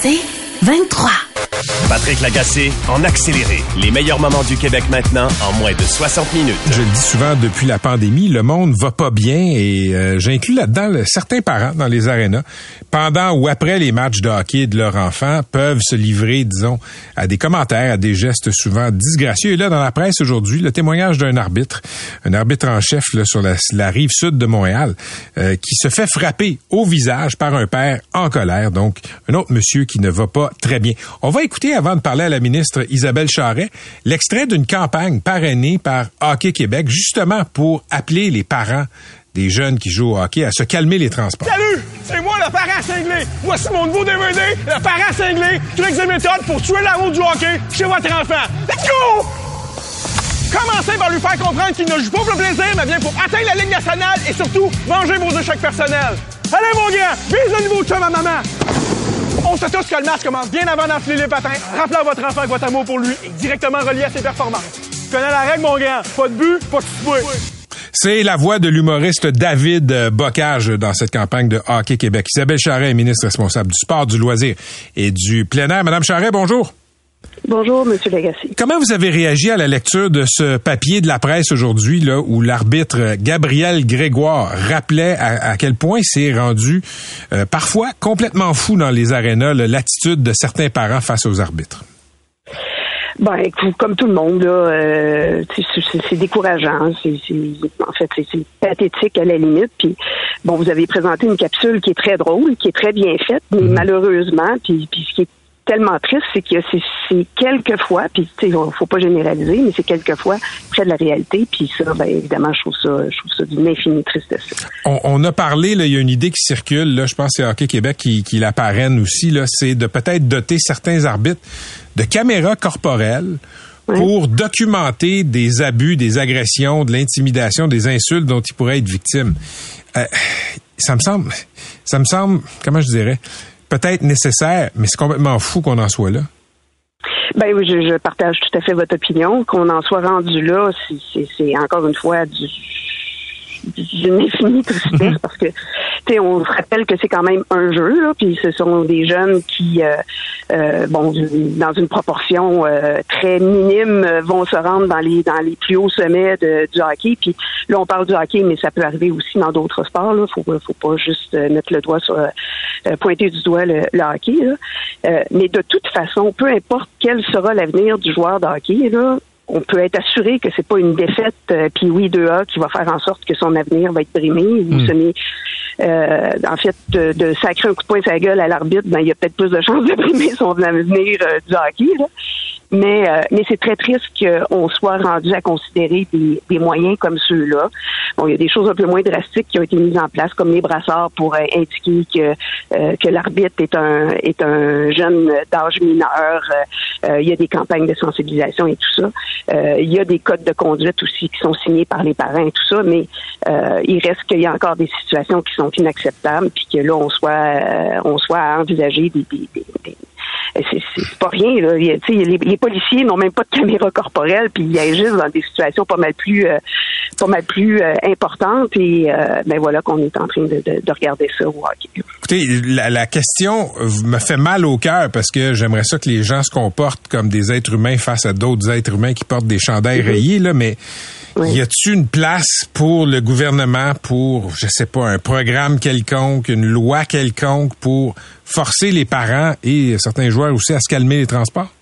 C'est 23. Patrick Lagacé en accéléré. Les meilleurs moments du Québec maintenant en moins de 60 minutes. Je le dis souvent depuis la pandémie, le monde va pas bien et euh, j'inclus là-dedans le- certains parents dans les arénas pendant ou après les matchs de hockey de leurs enfants peuvent se livrer, disons, à des commentaires, à des gestes souvent disgracieux. Et là, dans la presse aujourd'hui, le témoignage d'un arbitre, un arbitre en chef là, sur la, la rive sud de Montréal, euh, qui se fait frapper au visage par un père en colère. Donc, un autre monsieur qui ne va pas très bien. On va avant de parler à la ministre Isabelle Charret, l'extrait d'une campagne parrainée par Hockey Québec, justement pour appeler les parents des jeunes qui jouent au hockey à se calmer les transports. Salut! C'est moi le parent cinglé! Voici mon nouveau DVD, le parent cinglé, trucs et méthodes pour tuer la route du hockey chez votre enfant. Let's go! Commencez par lui faire comprendre qu'il ne joue pas pour le plaisir, mais bien pour atteindre la Ligue nationale et surtout venger vos échecs personnels. Allez mon gars, bise le nouveau chum à maman! Sait tous que le match commence bien avant d'enfiler les patins, rappelant à votre enfant que votre amour pour lui est directement relié à ses performances. Tu connais la règle, mon gars. Pas de but, pas de souper. C'est la voix de l'humoriste David euh, Bocage dans cette campagne de Hockey Québec. Isabelle Charret est ministre responsable du sport, du loisir et du plein air. Madame Charret, bonjour. Bonjour, Monsieur Legacy. Comment vous avez réagi à la lecture de ce papier de la presse aujourd'hui, là, où l'arbitre Gabriel Grégoire rappelait à, à quel point c'est rendu euh, parfois complètement fou dans les arénas l'attitude de certains parents face aux arbitres? Ben, écoute, comme tout le monde, là, euh, c'est- décourageant. En fait, c'est pathétique à la limite. Puis, bon, vous avez présenté une capsule qui est très drôle, qui est très bien faite, mais malheureusement, puis, puis ce qui est tellement triste, c'est que c'est, quelquefois, puis tu sais, faut pas généraliser, mais c'est quelquefois près de la réalité. Puis ça, ben évidemment, je trouve ça, je trouve ça d'une infinie tristesse. On, on a parlé, là, il y a une idée qui circule, là, je pense que c'est Hockey Québec qui, qui la parraine aussi, là, c'est de peut-être doter certains arbitres de caméras corporelles pour documenter des abus, des agressions, de l'intimidation, des insultes dont ils pourraient être victimes. Euh, ça me semble, ça me semble, comment je dirais, peut-être nécessaire, mais c'est complètement fou qu'on en soit là. Ben oui, je, je partage tout à fait votre opinion. Qu'on en soit rendu là, c'est- encore une fois du d'une infinie tristesse parce que tu sais on se rappelle que c'est quand même un jeu là puis ce sont des jeunes qui euh, euh, bon dans une proportion euh, très minime euh, vont se rendre dans les dans les plus hauts sommets de, du hockey puis là on parle du hockey mais ça peut arriver aussi dans d'autres sports là faut faut pas juste euh, mettre le doigt sur pointer du doigt le, le hockey là. Euh, mais de toute façon peu importe quel sera l'avenir du joueur de hockey là on peut être assuré que c'est pas une défaite euh, puis oui 2A qui va faire en sorte que son avenir va être brimé ou ce n'est euh, en fait de, de sacrer un coup de poing la gueule à l'arbitre, ben il y a peut-être plus de chances de brimer son avenir euh, du hockey. Là. Mais, euh, mais c'est très triste qu'on soit rendu à considérer des, des moyens comme ceux-là. Bon, il y a des choses un peu moins drastiques qui ont été mises en place, comme les brassards pour euh, indiquer que, euh, que l'arbitre est un, est un jeune d'âge mineur. Euh, euh, il y a des campagnes de sensibilisation et tout ça. Il y a des codes de conduite aussi qui sont signés par les parents et tout ça, mais il reste qu'il y a encore des situations qui sont inacceptables, puis que là, on soit, on soit à envisager des, des- des- c'est pas rien. Là. Il les, les policiers n'ont même pas de caméra corporelle, puis ils agissent dans des situations pas mal plus, euh, pas mal plus euh, importantes. Et euh, ben voilà qu'on est en train de, de- de regarder ça au hockey. Écoutez, la, la question me fait mal au cœur parce que j'aimerais ça que les gens se comportent comme des êtres humains face à d'autres êtres humains qui portent des chandails rayés, là, mais y a-t-il une place pour le gouvernement pour, je sais pas, un programme quelconque, une loi quelconque pour forcer les parents et certains joueurs aussi à se calmer les transports?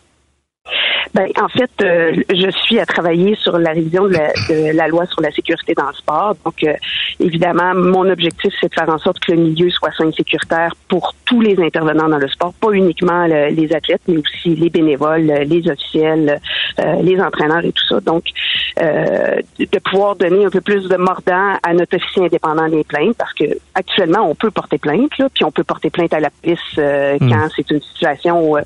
Ben, en fait, euh, je suis à travailler sur la révision de la, de la loi sur la sécurité dans le sport. Donc, euh, évidemment, mon objectif, c'est de faire en sorte que le milieu soit sain et sécuritaire pour tous les intervenants dans le sport, pas uniquement le- les athlètes, mais aussi les bénévoles, les officiels, euh, les entraîneurs et tout ça. Donc, euh, de pouvoir donner un peu plus de mordant à notre officier indépendant des plaintes, parce que actuellement, on peut porter plainte, là, puis on peut porter plainte à la police euh, Hmm. quand c'est une situation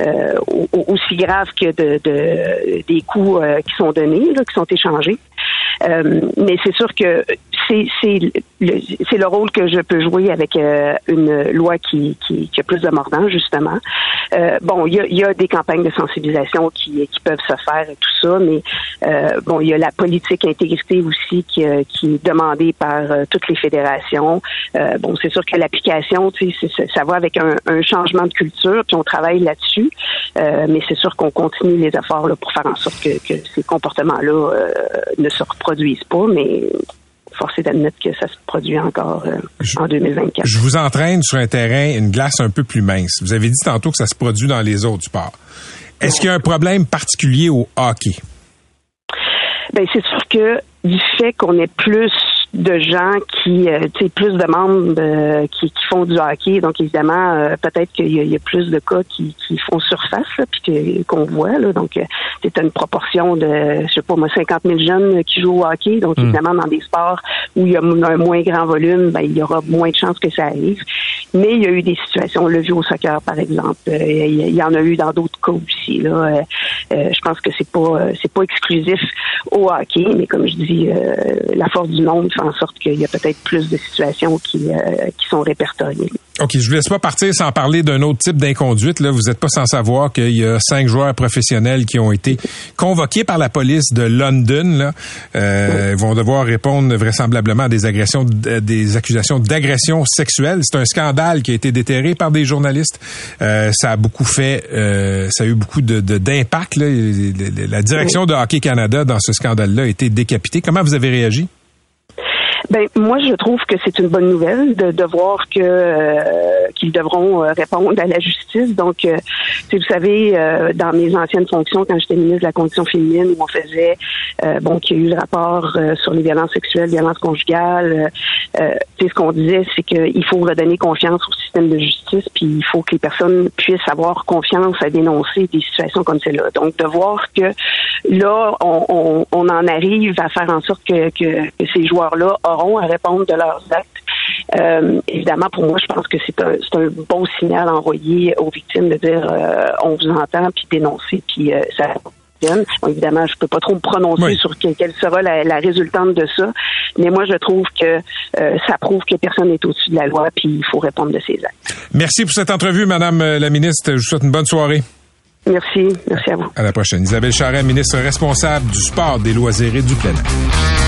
euh, au- au- aussi grave que de, de- des coups euh, qui sont donnés, là, qui sont échangés. Euh, mais c'est sûr que c'est le, rôle que je peux jouer avec euh, une loi qui, a plus de mordant, justement. Euh, bon, il y a, des campagnes de sensibilisation qui, peuvent se faire et tout ça, mais bon, il y a la politique intégrité aussi qui, est demandée par toutes les fédérations. Bon, c'est sûr que l'application, ça va avec un, changement de culture, puis on travaille là-dessus. Mais c'est sûr qu'on continue les efforts pour faire en sorte que, ces comportements-là euh, ne se reproduisent pas, mais force est d'admettre que ça se produit encore euh, en 2024. Je vous entraîne sur un terrain, une glace un peu plus mince. Vous avez dit tantôt que ça se produit dans les autres sports. Est-ce qu'il y a un problème particulier au hockey? Ben c'est sûr que du fait qu'on ait plus de gens qui, euh, tu sais, plus de membres euh, qui, qui font du hockey, donc évidemment, euh, peut-être qu'il y, y a plus de cas qui, qui font surface, là, puis que- qu'on voit, là, donc euh, c'est une proportion de, je sais pas moi, 50 000 jeunes qui jouent au hockey, donc évidemment, dans des sports où il y a un moins grand volume, ben, il y aura moins de chances que ça arrive. Mais il y a eu des situations, on l'a vu au soccer, par exemple, euh, il y, en a eu dans d'autres cas aussi, là. Je pense que c'est pas, c'est pas exclusif au hockey, mais comme je dis, euh, la force du nombre en sorte qu'il y a peut-être plus de situations qui, euh, qui sont répertoriées. OK, je vous laisse pas partir sans parler d'un autre type d'inconduite. Là, vous n'êtes pas sans savoir qu'il y a cinq joueurs professionnels qui ont été convoqués par la police de London. Là. Euh, Ils vont devoir répondre vraisemblablement à des agressions, d- des accusations d'agression sexuelle. C'est un scandale qui a été déterré par des journalistes. Euh, ça a beaucoup fait, euh, ça a eu beaucoup de de- d'impact. là. la direction de Hockey Canada dans ce scandale-là a été décapitée. Comment vous avez réagi? Ben moi je trouve que c'est une bonne nouvelle de, de voir que euh, qu'ils devront euh, répondre à la justice. Donc, euh, sais, vous savez, euh, dans mes anciennes fonctions, quand j'étais ministre de la condition féminine, où on faisait euh, bon qu'il y a eu le rapport euh, sur les violences sexuelles, violences conjugales. Ce qu'on disait, c'est qu'il faut redonner confiance au système de justice, puis il faut que les personnes puissent avoir confiance à dénoncer des situations comme celle-là. Donc, de voir que là, on, on, on en arrive à faire en sorte que, que, que ces joueurs-là auront à répondre de leurs actes. Euh, évidemment, pour moi, je pense que c'est un, bon signal envoyé aux victimes de dire euh, on vous entend, puis dénoncer, puis euh, ça fonctionne. Bon, évidemment, je peux pas trop me prononcer Oui. sur que- quelle sera la, la résultante de ça, mais moi, je trouve que euh, ça prouve que personne n'est au-dessus de la loi, puis il faut répondre de ses actes. Merci pour cette entrevue, Madame la ministre. Je vous souhaite une bonne soirée. Merci, merci à vous. À la prochaine. Isabelle Charret, ministre responsable du sport, des loisirs et du plein air.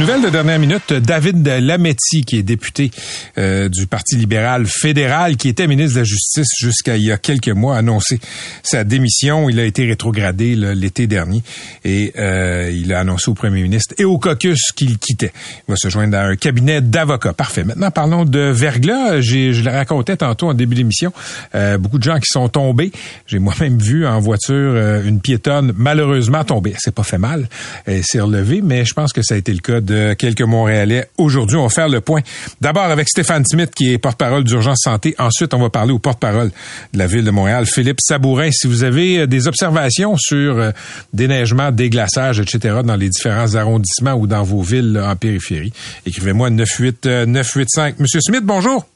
Nouvelle de dernière minute, David Lametti, qui est député euh, du Parti libéral fédéral, qui était ministre de la Justice jusqu'à il y a quelques mois, a annoncé sa démission. Il a été rétrogradé l'été dernier et euh, il a annoncé au premier ministre et au caucus qu'il quittait. Il va se joindre à un cabinet d'avocats. Parfait. Maintenant, parlons de verglas. Je le racontais tantôt en début d'émission, euh, beaucoup de gens qui sont tombés. J'ai moi-même vu en voiture euh, une piétonne malheureusement tomber. Elle s'est pas fait mal, elle s'est relevée, mais je pense que ça a été le cas quelques Montréalais. Aujourd'hui, on va faire le point. D'abord avec Stéphane Smith, qui est porte-parole d'Urgence Santé. Ensuite, on va parler au porte-parole de la ville de Montréal, Philippe Sabourin. Si vous avez euh, des observations sur euh, déneigement, déglaçage, etc., dans les différents arrondissements ou dans vos villes là, en périphérie, écrivez-moi 98 euh, 985. Monsieur Smith, bonjour.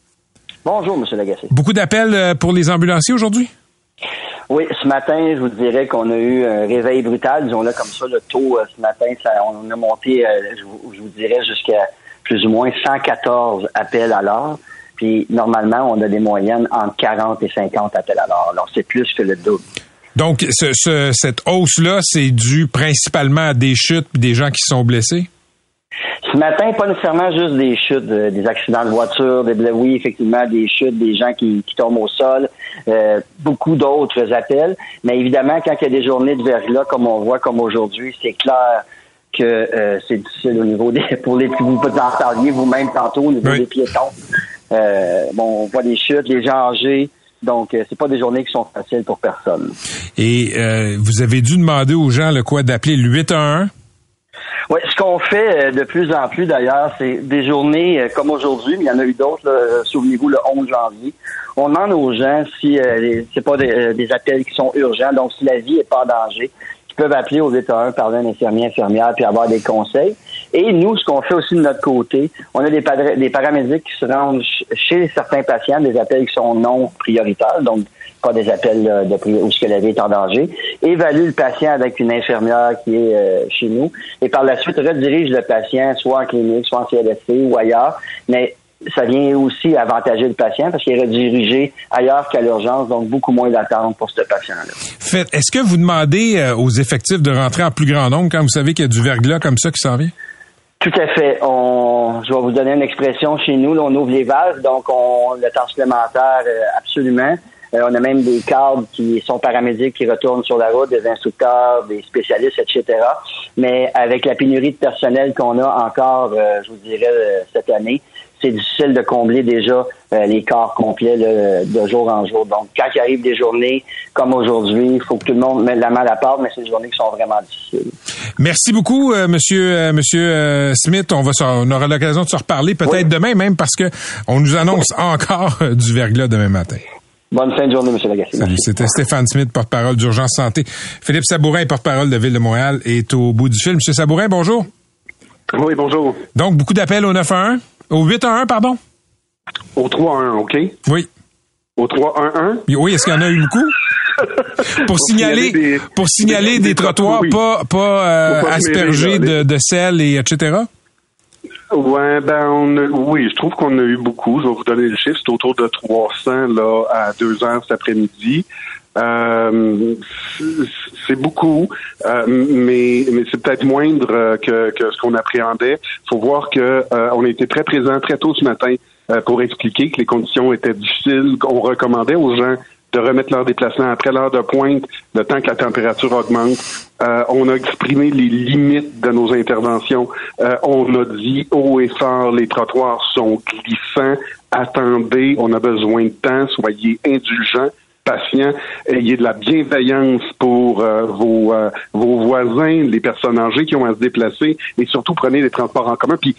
Bonjour, M. Lagacé. Beaucoup d'appels pour les ambulanciers aujourd'hui? Oui, ce matin, je vous dirais qu'on a eu un réveil brutal, disons-le comme ça. Le taux, euh, ce matin, on a monté, euh, je, vous, dirais, jusqu'à plus ou moins 114 appels à l'heure. Puis, normalement, on a des moyennes entre 40 et 50 appels à l'heure. Alors, c'est plus que le double. Donc, ce, ce- cette hausse-là, c'est dû principalement à des chutes et des gens qui sont blessés? Ce matin, pas nécessairement juste des chutes, euh, des accidents de voiture, des oui, effectivement, des chutes, des gens qui, qui tombent au sol, euh, beaucoup d'autres appels. Mais évidemment, quand il y a des journées de verglas, comme on voit, comme aujourd'hui, c'est clair que euh, c'est difficile au niveau des pour les vous en parliez vous-même tantôt au niveau des piétons. Euh, bon, on voit des chutes, des gens âgés. Donc, euh, c'est pas des journées qui sont faciles pour personne. Et euh, vous avez dû demander aux gens le quoi d'appeler le 811? Oui, ce qu'on fait euh, de plus en plus d'ailleurs, c'est des journées euh, comme aujourd'hui, mais il y en a eu d'autres, souvenez-vous, le 11 janvier. On demande aux gens si euh, c'est pas des, des, appels qui sont urgents, donc si la vie est pas en danger, ils peuvent appeler au 811, parler à un infirmier, infirmière, puis avoir des conseils. Et nous, ce qu'on fait aussi de notre côté, on a des, des paramédics qui se rendent chez certains patients, des appels qui sont non prioritaires, donc pas des appels de où ce que la vie est en danger, évalue le patient avec une infirmière qui est euh, chez nous, et par la suite redirige le patient soit en clinique, soit en CLSC ou ailleurs, mais ça vient aussi avantager le patient parce qu'il est redirigé ailleurs qu'à l'urgence, donc beaucoup moins d'attente pour ce patient-là. Fait, est-ce que vous demandez euh, aux effectifs de rentrer en plus grand nombre quand vous savez qu'il y a du verglas comme ça qui s'en vient? Tout à fait. On, je vais vous donner une expression chez nous. Là, on ouvre les vases, donc on le temps supplémentaire euh, absolument. Euh, on a même des cadres qui sont paramédics qui retournent sur la route, des instructeurs, des spécialistes, etc. Mais avec la pénurie de personnel qu'on a encore, euh, je vous dirais, cette année, c'est difficile de combler déjà euh, les corps complets de jour en jour. Donc, quand il arrive des journées comme aujourd'hui, il faut que tout le monde mette la main à la porte, mais c'est des journées qui sont vraiment difficiles. Merci beaucoup, euh, Monsieur euh, Monsieur Smith. On va on aura l'occasion de se reparler peut-être demain même parce que on nous annonce encore du verglas demain matin. Bonne fin de journée, M. Lagacé. Salut, c'était Stéphane Smith, porte-parole d'Urgence Santé. Philippe Sabourin, porte-parole de Ville de Montréal, est au bout du fil. Monsieur Sabourin, bonjour. Oui, bonjour. Donc, beaucoup d'appels au 911? Au 811, pardon? Au 311, OK? Oui. Au 311? Oui, est-ce qu'il y en a eu beaucoup? pour signaler, des, pour signaler des, trottoirs pas, pas, euh, aspergés de, de, sel et etc. Ouais, ben on oui, je trouve qu'on a eu beaucoup. Je vais vous donner le chiffre, c'est autour de 300 là à 2 heures cet après-midi. Euh, c'est beaucoup, euh, mais, mais c'est peut-être moindre euh, que, que ce qu'on appréhendait. Il faut voir que euh, on a été très présent très tôt ce matin pour expliquer que les conditions étaient difficiles. On recommandait aux gens de remettre leur déplacement après l'heure de pointe, le temps que la température augmente. on a exprimé les limites de nos interventions. on a dit haut et fort, les trottoirs sont glissants. Attendez, on a besoin de temps, soyez indulgents patients, ayez de la bienveillance pour euh, vos, euh, vos voisins, les personnes âgées qui ont à se déplacer et surtout prenez les transports en commun. Puis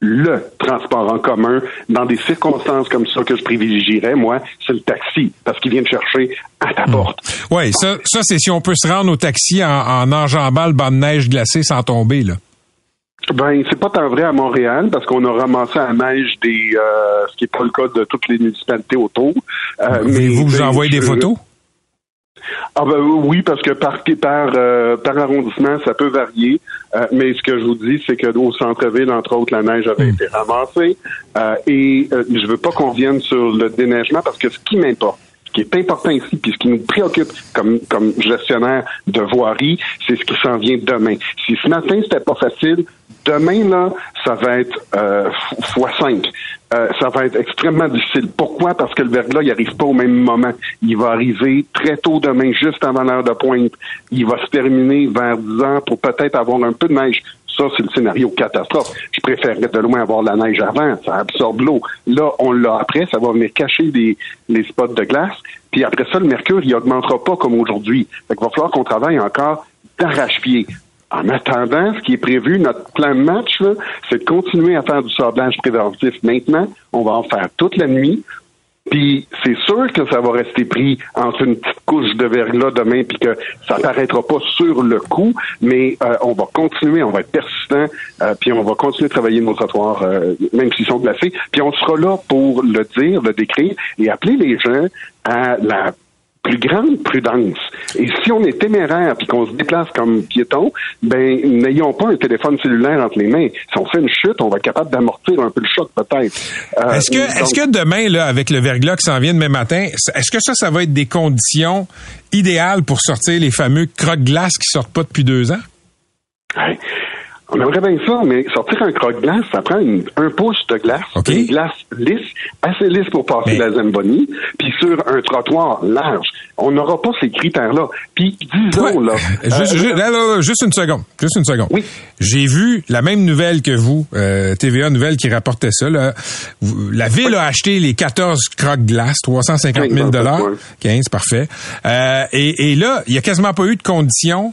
le transport en commun dans des circonstances comme ça que je privilégierais, moi, c'est le taxi, parce qu'il vient te chercher à ta hmm. porte. Oui, ça, ça c'est si on peut se rendre au taxi en, en enjambant le banc de neige glacé sans tomber, là. Ben, c'est pas tant vrai à Montréal parce qu'on a ramassé à neige des, euh, ce qui est pas le cas de toutes les municipalités autour. Euh, mais vous vous envoyez des photos? Ah ben oui, parce que par par euh, par arrondissement, ça peut varier. Euh, mais ce que je vous dis, c'est que au centre-ville, entre autres, la neige avait hmm. été ramassée. Euh, et je veux pas qu'on vienne sur le déneigement parce que ce qui m'importe, ce qui est important ici, puis ce qui nous préoccupe comme, comme gestionnaire de voirie, c'est ce qui s'en vient demain. Si ce matin, c'était pas facile, demain, là, ça va être euh, fois 5. Euh, ça va être extrêmement difficile. Pourquoi? Parce que le verglas, il n'arrive pas au même moment. Il va arriver très tôt demain, juste avant l'heure de pointe. Il va se terminer vers 10 heures pour peut-être avoir un peu de neige. Ça, c'est le scénario catastrophe. Je préférerais de loin avoir la neige avant, ça absorbe l'eau. Là, on l'a après, ça va venir cacher des, les spots de glace. Puis après ça, le mercure, il augmentera pas comme aujourd'hui. Fait qu'il va falloir qu'on travaille encore d'arrache-pied. En attendant, ce qui est prévu, notre plan de match, c'est de continuer à faire du sablage préventif maintenant. On va en faire toute la nuit. Puis c'est sûr que ça va rester pris entre une petite couche de verglas demain, puis que ça paraîtra pas sur le coup, mais euh, on va continuer, on va être persistant, euh, puis on va continuer de travailler nos trottoirs, euh, même s'ils sont glacés. Puis on sera là pour le dire, le décrire et appeler les gens à la plus grande prudence. Et si on est téméraire puis qu'on se déplace comme piéton, ben n'ayons pas un téléphone cellulaire entre les mains. Si on fait une chute, on va être capable d'amortir un peu le choc peut-être. Euh, est-ce que est-ce que demain là avec le verglas qui s'en vient demain matin, est-ce que ça ça va être des conditions idéales pour sortir les fameux croque-glaces qui sortent pas depuis deux ans? On aimerait bien ça, mais sortir un croque-glace, ça prend une- un pouce de glace, OK. une glace lisse, assez lisse pour passer Mais- la Zamboni, puis sur un trottoir large. On n'aura pas ces critères-là. Puis disons, Ouais. là... Juste, euh, juste- là, là, là, juste une seconde. Juste une seconde. Oui. J'ai vu la même nouvelle que vous, euh, TVA Nouvelle qui rapportait ça. Là. La ville a acheté les 14 croque-glace, 350 000 dollars. Ouais. 15, parfait. Euh, et, et là, il y a quasiment pas eu de conditions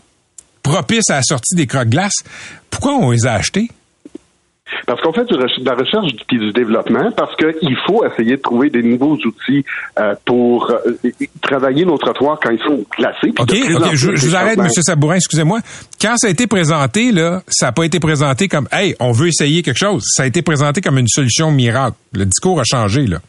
propices à la sortie des croque-glace. Pourquoi on les a achetés? Parce qu'on fait de la recherche et du développement, parce qu'il faut essayer de trouver des nouveaux outils euh, pour euh, travailler nos trottoirs quand ils sont puis OK, je, je vous arrête. M. Sabourin, excusez-moi. Quand ça a été présenté, là, ça n'a pas été présenté comme Hey, on veut essayer quelque chose. Ça a été présenté comme une solution miracle. Le discours a changé, là.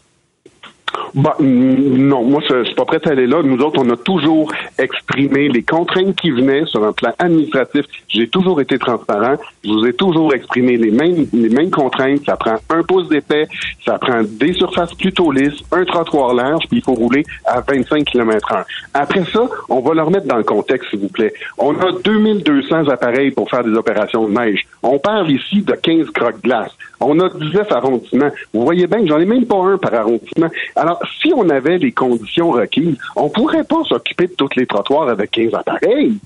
Bah, non, moi, je, suis pas prêt à aller là. Nous autres, on a toujours exprimé les contraintes qui venaient sur un plan administratif. J'ai toujours été transparent. Je vous ai toujours exprimé les mêmes, les mêmes contraintes. Ça prend un pouce d'épais, ça prend des surfaces plutôt lisses, un trottoir large, puis il faut rouler à 25 km heure. Après ça, on va le remettre dans le contexte, s'il vous plaît. On a 2200 appareils pour faire des opérations de neige. On parle ici de 15 croques-glaces. On a 19 arrondissements. Vous voyez bien, j'en ai même pas un par arrondissement. Alors, si on avait les conditions requises, on pourrait pas s'occuper de tous les trottoirs avec 15 appareils.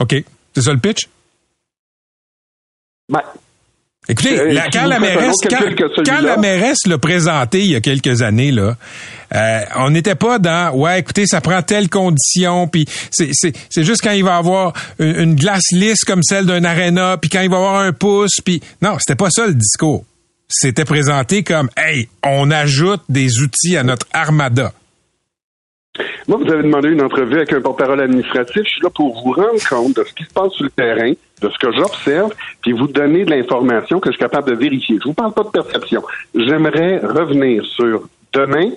OK. C'est ça le pitch? Ben, Écoutez, Euh, la- quand, la mairesse, quand, quand la mairesse l'a présenté il y a quelques années, là, euh, on n'était pas dans ouais, écoutez, ça prend telle condition, puis c'est, juste quand il va avoir une, une glace lisse comme celle d'un aréna, puis quand il va avoir un pouce, puis non, c'était pas ça le discours. C'était présenté comme hey, on ajoute des outils à notre armada. Moi, vous avez demandé une entrevue avec un porte-parole administratif. Je suis là pour vous rendre compte de ce qui se passe sur le terrain, de ce que j'observe, puis vous donner de l'information que je suis capable de vérifier. Je vous parle pas de perception. J'aimerais revenir sur demain.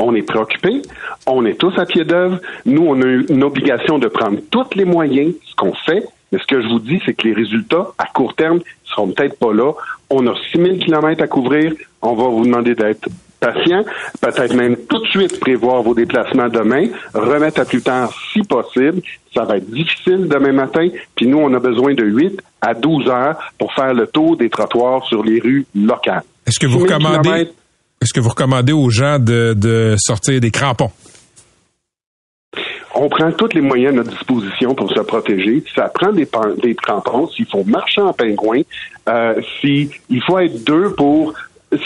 On est préoccupés, on est tous à pied d'œuvre. Nous, on a une obligation de prendre tous les moyens, ce qu'on fait. Mais ce que je vous dis, c'est que les résultats, à court terme, seront peut-être pas là. On a 6000 kilomètres à couvrir. On va vous demander d'être patient, peut-être même tout de suite prévoir vos déplacements demain, remettre à plus tard si possible. Ça va être difficile demain matin, puis nous, on a besoin de 8 à 12 heures pour faire le tour des trottoirs sur les rues locales. Est-ce que vous 6000 recommandez est-ce que vous recommandez aux gens de, de sortir des crampons? On prend tous les moyens à notre disposition pour se protéger. Ça prend des, des crampons. S'il faut marcher en pingouin, euh, faut être deux pour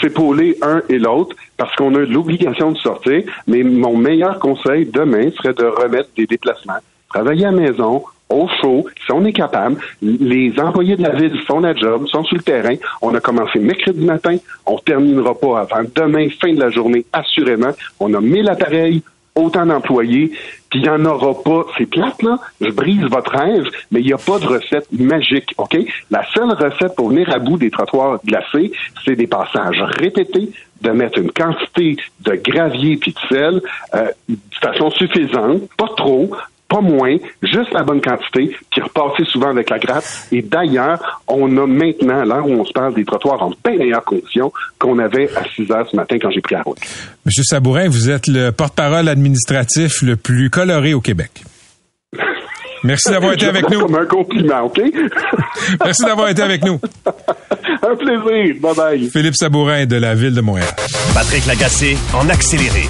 s'épauler un et l'autre parce qu'on a l'obligation de sortir. Mais mon meilleur conseil demain serait de remettre des déplacements. Travailler à la maison, au chaud, si on est capable. Les employés de la ville font la job, sont sur le terrain. On a commencé mercredi matin. On terminera pas avant demain, fin de la journée, assurément. On a 1000 appareils, autant d'employés, puis il n'y en aura pas. C'est plate, là. Je brise votre rêve, mais il n'y a pas de recette magique, OK? La seule recette pour venir à bout des trottoirs glacés, c'est des passages répétés, de mettre une quantité de gravier puis de sel euh, de façon suffisante, pas trop, pas moins, juste la bonne quantité, puis repasser souvent avec la gratte. Et d'ailleurs, on a maintenant, à l'heure où on se parle, des trottoirs en bien meilleures conditions qu'on avait à 6 heures ce matin quand j'ai pris la route. Monsieur Sabourin, vous êtes le porte-parole administratif le plus coloré au Québec. Merci d'avoir été avec nous. Comme un compliment, OK? Merci d'avoir été avec nous. un plaisir. Bye-bye. Philippe Sabourin de la Ville de Montréal. Patrick Lagacé en accéléré.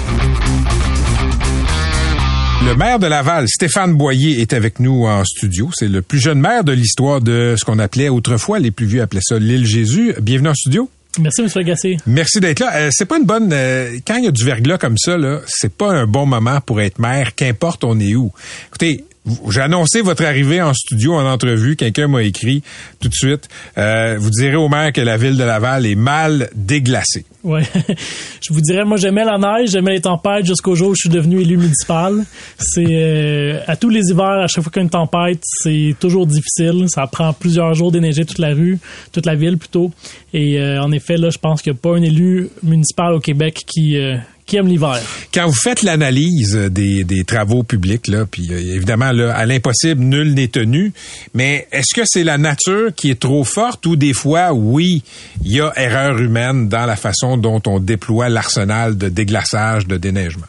Le maire de Laval, Stéphane Boyer, est avec nous en studio. C'est le plus jeune maire de l'histoire de ce qu'on appelait autrefois, les plus vieux appelaient ça l'île Jésus. Bienvenue en studio. Merci, M. Agacé. Merci d'être là. Euh, c'est pas une bonne. euh, quand il y a du verglas comme ça, là, c'est pas un bon moment pour être maire, qu'importe on est où. Écoutez, j'ai annoncé votre arrivée en studio en entrevue. Quelqu'un m'a écrit tout de suite. Euh, vous direz au maire que la ville de Laval est mal déglacée. Ouais. je vous dirais, moi, j'aimais la neige, j'aimais les tempêtes jusqu'au jour où je suis devenu élu municipal. C'est euh, à tous les hivers, à chaque fois qu'il y a une tempête, c'est toujours difficile. Ça prend plusieurs jours d'éneiger toute la rue, toute la ville plutôt. Et euh, en effet, là, je pense qu'il n'y a pas un élu municipal au Québec qui euh, qui aime l'hiver. Quand vous faites l'analyse des, des travaux publics, là, puis euh, évidemment, là, à l'impossible, nul n'est tenu, mais est-ce que c'est la nature qui est trop forte ou des fois, oui, il y a erreur humaine dans la façon dont on déploie l'arsenal de déglaçage, de déneigement?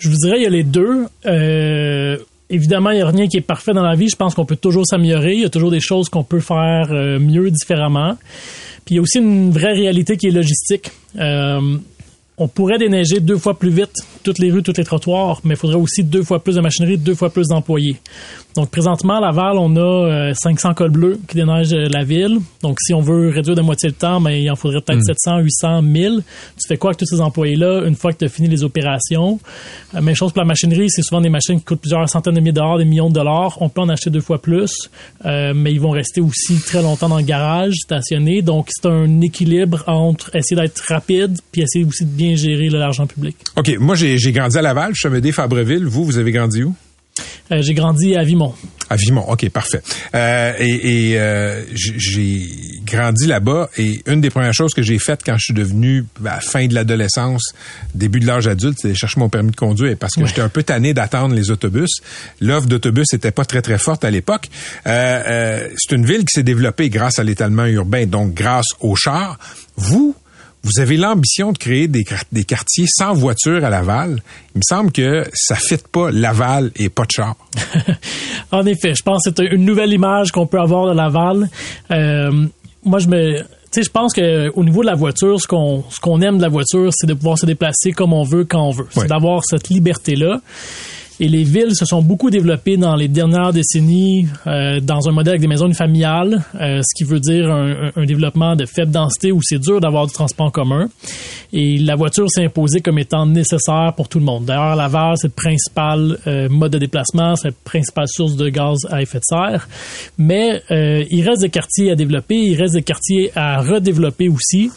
Je vous dirais, il y a les deux. Euh, évidemment, il n'y a rien qui est parfait dans la vie. Je pense qu'on peut toujours s'améliorer. Il y a toujours des choses qu'on peut faire euh, mieux, différemment. Puis il y a aussi une vraie réalité qui est logistique. Euh, on pourrait déneiger deux fois plus vite toutes les rues, tous les trottoirs, mais il faudrait aussi deux fois plus de machinerie, deux fois plus d'employés. Donc présentement, à Laval, on a 500 euh, cols bleus qui déneigent euh, la ville. Donc si on veut réduire de moitié le temps, mais ben, il en faudrait peut-être 700, 800, 1000. Tu fais quoi avec tous ces employés-là une fois que tu as fini les opérations? Euh, même chose pour la machinerie, c'est souvent des machines qui coûtent plusieurs centaines de milliers de dollars, des millions de dollars. On peut en acheter deux fois plus, mais ils vont rester aussi très longtemps dans le garage, stationnés. Donc c'est un équilibre entre essayer d'être rapide puis essayer aussi de bien gérer l'argent public. OK, moi j'ai grandi à Laval, je suis des Fabreville. Vous, vous avez grandi où? Euh, j'ai grandi à Vimont. À Vimont, ok, parfait. Euh, et, euh, j'ai grandi là-bas et une des premières choses que j'ai faites quand je suis devenu à la fin de l'adolescence, début de l'âge adulte, c'est chercher mon permis de conduire parce que j'étais un peu tanné d'attendre les autobus. L'offre d'autobus n'était pas très très forte à l'époque. c'est une ville qui s'est développée grâce à l'étalement urbain, donc grâce aux chars. Vous, vous avez l'ambition de créer des, des, quartiers sans voiture à Laval. Il me semble que ça ne fit pas Laval et pas de char. en effet, je pense que c'est une nouvelle image qu'on peut avoir de Laval. Euh, moi, je me, tu sais, je pense que au niveau de la voiture, ce qu'on ce qu'on aime de la voiture, c'est de pouvoir se déplacer comme on veut quand on veut. C'est d'avoir cette liberté là. Et les villes se sont beaucoup développées dans les dernières décennies euh, dans un modèle avec des maisons familiales, euh, ce qui veut dire un, un, développement de faible densité où c'est dur d'avoir du transport en commun. Et la voiture s'est imposée comme étant nécessaire pour tout le monde. D'ailleurs, Laval, c'est le principal euh, mode de déplacement, c'est la principale source de gaz à effet de serre. Mais euh, il reste des quartiers à développer, il reste des quartiers à redévelopper aussi.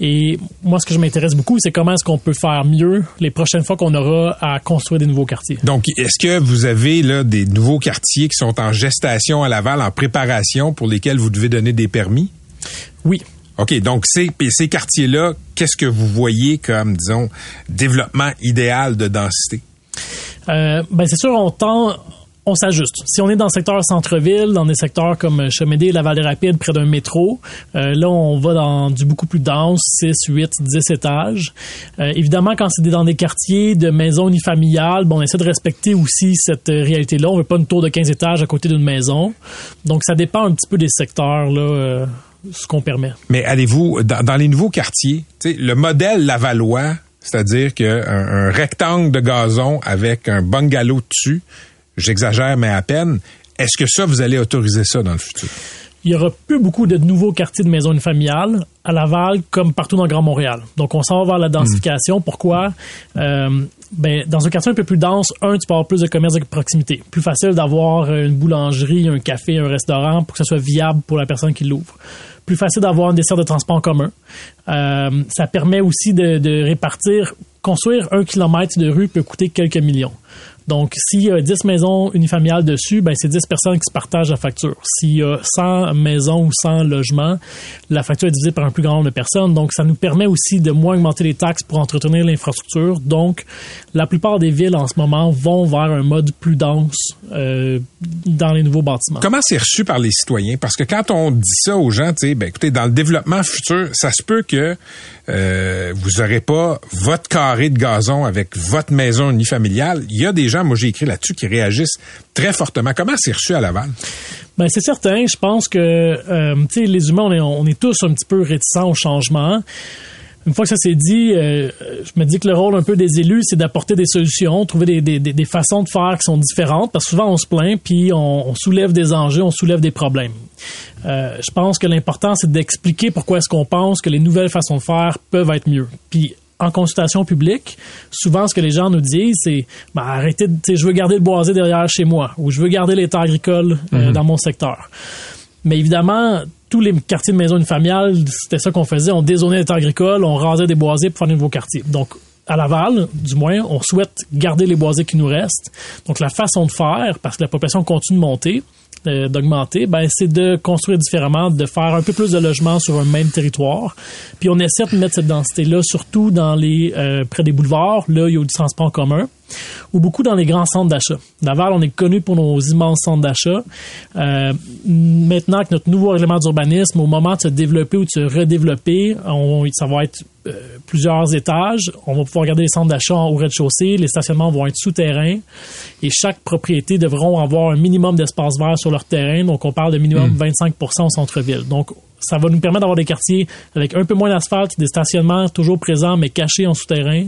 Et moi, ce que je m'intéresse beaucoup, c'est comment est-ce qu'on peut faire mieux les prochaines fois qu'on aura à construire des nouveaux quartiers. Est-ce que vous avez là des nouveaux quartiers qui sont en gestation à Laval, en préparation, pour lesquels vous devez donner des permis? Oui. OK, donc ces, ces quartiers-là, qu'est-ce que vous voyez comme, disons, développement idéal de densité? Euh, ben c'est sûr, on tend on s'ajuste. Si on est dans le secteur centre-ville, dans des secteurs comme Chemédé, la Vallée Rapide, près d'un métro, euh, là, on va dans du beaucoup plus dense, 6, 8, 10 étages. Euh, évidemment, quand c'est dans des quartiers de maisons unifamiliales, bon, on essaie de respecter aussi cette euh, réalité-là. On veut pas une tour de 15 étages à côté d'une maison. Donc, ça dépend un petit peu des secteurs, là, ce qu'on permet. Mais allez-vous, dans, les nouveaux quartiers, le modèle Lavallois, c'est-à-dire qu'un un rectangle de gazon avec un bungalow dessus, J'exagère, mais à peine. Est-ce que ça, vous allez autoriser ça dans le futur? il y aura plus beaucoup de nouveaux quartiers de maisons familiales à Laval comme partout dans le Grand Montréal. Donc, on s'en va vers la densification. Pourquoi? Euh, ben, dans un quartier un peu plus dense, un, tu peux avoir plus de commerce de proximité. Plus facile d'avoir une boulangerie, un café, un restaurant pour que ça soit viable pour la personne qui l'ouvre. Plus facile d'avoir un dessert de transport en commun. Euh, ça permet aussi de, de répartir. Construire un kilomètre de rue peut coûter quelques millions. Donc, s'il y a 10 maisons unifamiliales dessus, ben, c'est 10 personnes qui se partagent la facture. S'il y a 100 maisons ou 100 logements, la facture est divisée par un plus grand nombre de personnes. Donc, ça nous permet aussi de moins augmenter les taxes pour entretenir l'infrastructure. Donc, la plupart des villes en ce moment vont vers un mode plus dense euh, dans les nouveaux bâtiments. Comment c'est reçu par les citoyens? Parce que quand on dit ça aux gens, tu sais, ben, écoutez, dans le développement futur, ça se peut que euh, vous n'aurez pas votre carré de gazon avec votre maison unifamiliale. Il y a des gens, moi j'ai écrit là-dessus, qui réagissent très fortement. Comment c'est reçu à Laval? Ben c'est certain. Je pense que euh, les humains, on est, on est tous un petit peu réticents au changement une fois que ça s'est dit, euh, je me dis que le rôle un peu des élus, c'est d'apporter des solutions, trouver des, des, des, façons de faire qui sont différentes, parce que souvent on se plaint, puis on, on soulève des enjeux, on soulève des problèmes. Euh, je pense que l'important, c'est d'expliquer pourquoi est-ce qu'on pense que les nouvelles façons de faire peuvent être mieux. Puis en consultation publique, souvent ce que les gens nous disent, c'est ben, arrêtez de, je veux garder le boisé derrière chez moi, ou je veux garder l'état agricole euh, mhm. dans mon secteur. Mais évidemment, tous les quartiers de maisons familiales, c'était ça qu'on faisait. On dézonait les terres agricoles, on rasait des boisés pour faire de nouveaux quartiers. Donc, à Laval, du moins, on souhaite garder les boisés qui nous restent. Donc, la façon de faire, parce que la population continue de monter, euh, d'augmenter, ben, c'est de construire différemment, de faire un peu plus de logements sur un même territoire. Puis on essaie de mettre cette densité-là, surtout dans les euh, près des boulevards. Là, il y a du transport en commun. Ou beaucoup dans les grands centres d'achat. Laval, on est connu pour nos immenses centres d'achat. Euh, maintenant que notre nouveau règlement d'urbanisme, au moment de se développer ou de se redévelopper, on, ça va être euh, plusieurs étages. On va pouvoir garder les centres d'achat au rez-de-chaussée. Les stationnements vont être souterrains. Et chaque propriété devront avoir un minimum d'espace vert sur leur terrain. Donc, on parle de minimum 25% au centre-ville. Donc, ça va nous permettre d'avoir des quartiers avec un peu moins d'asphalte, des stationnements toujours présents mais cachés en souterrain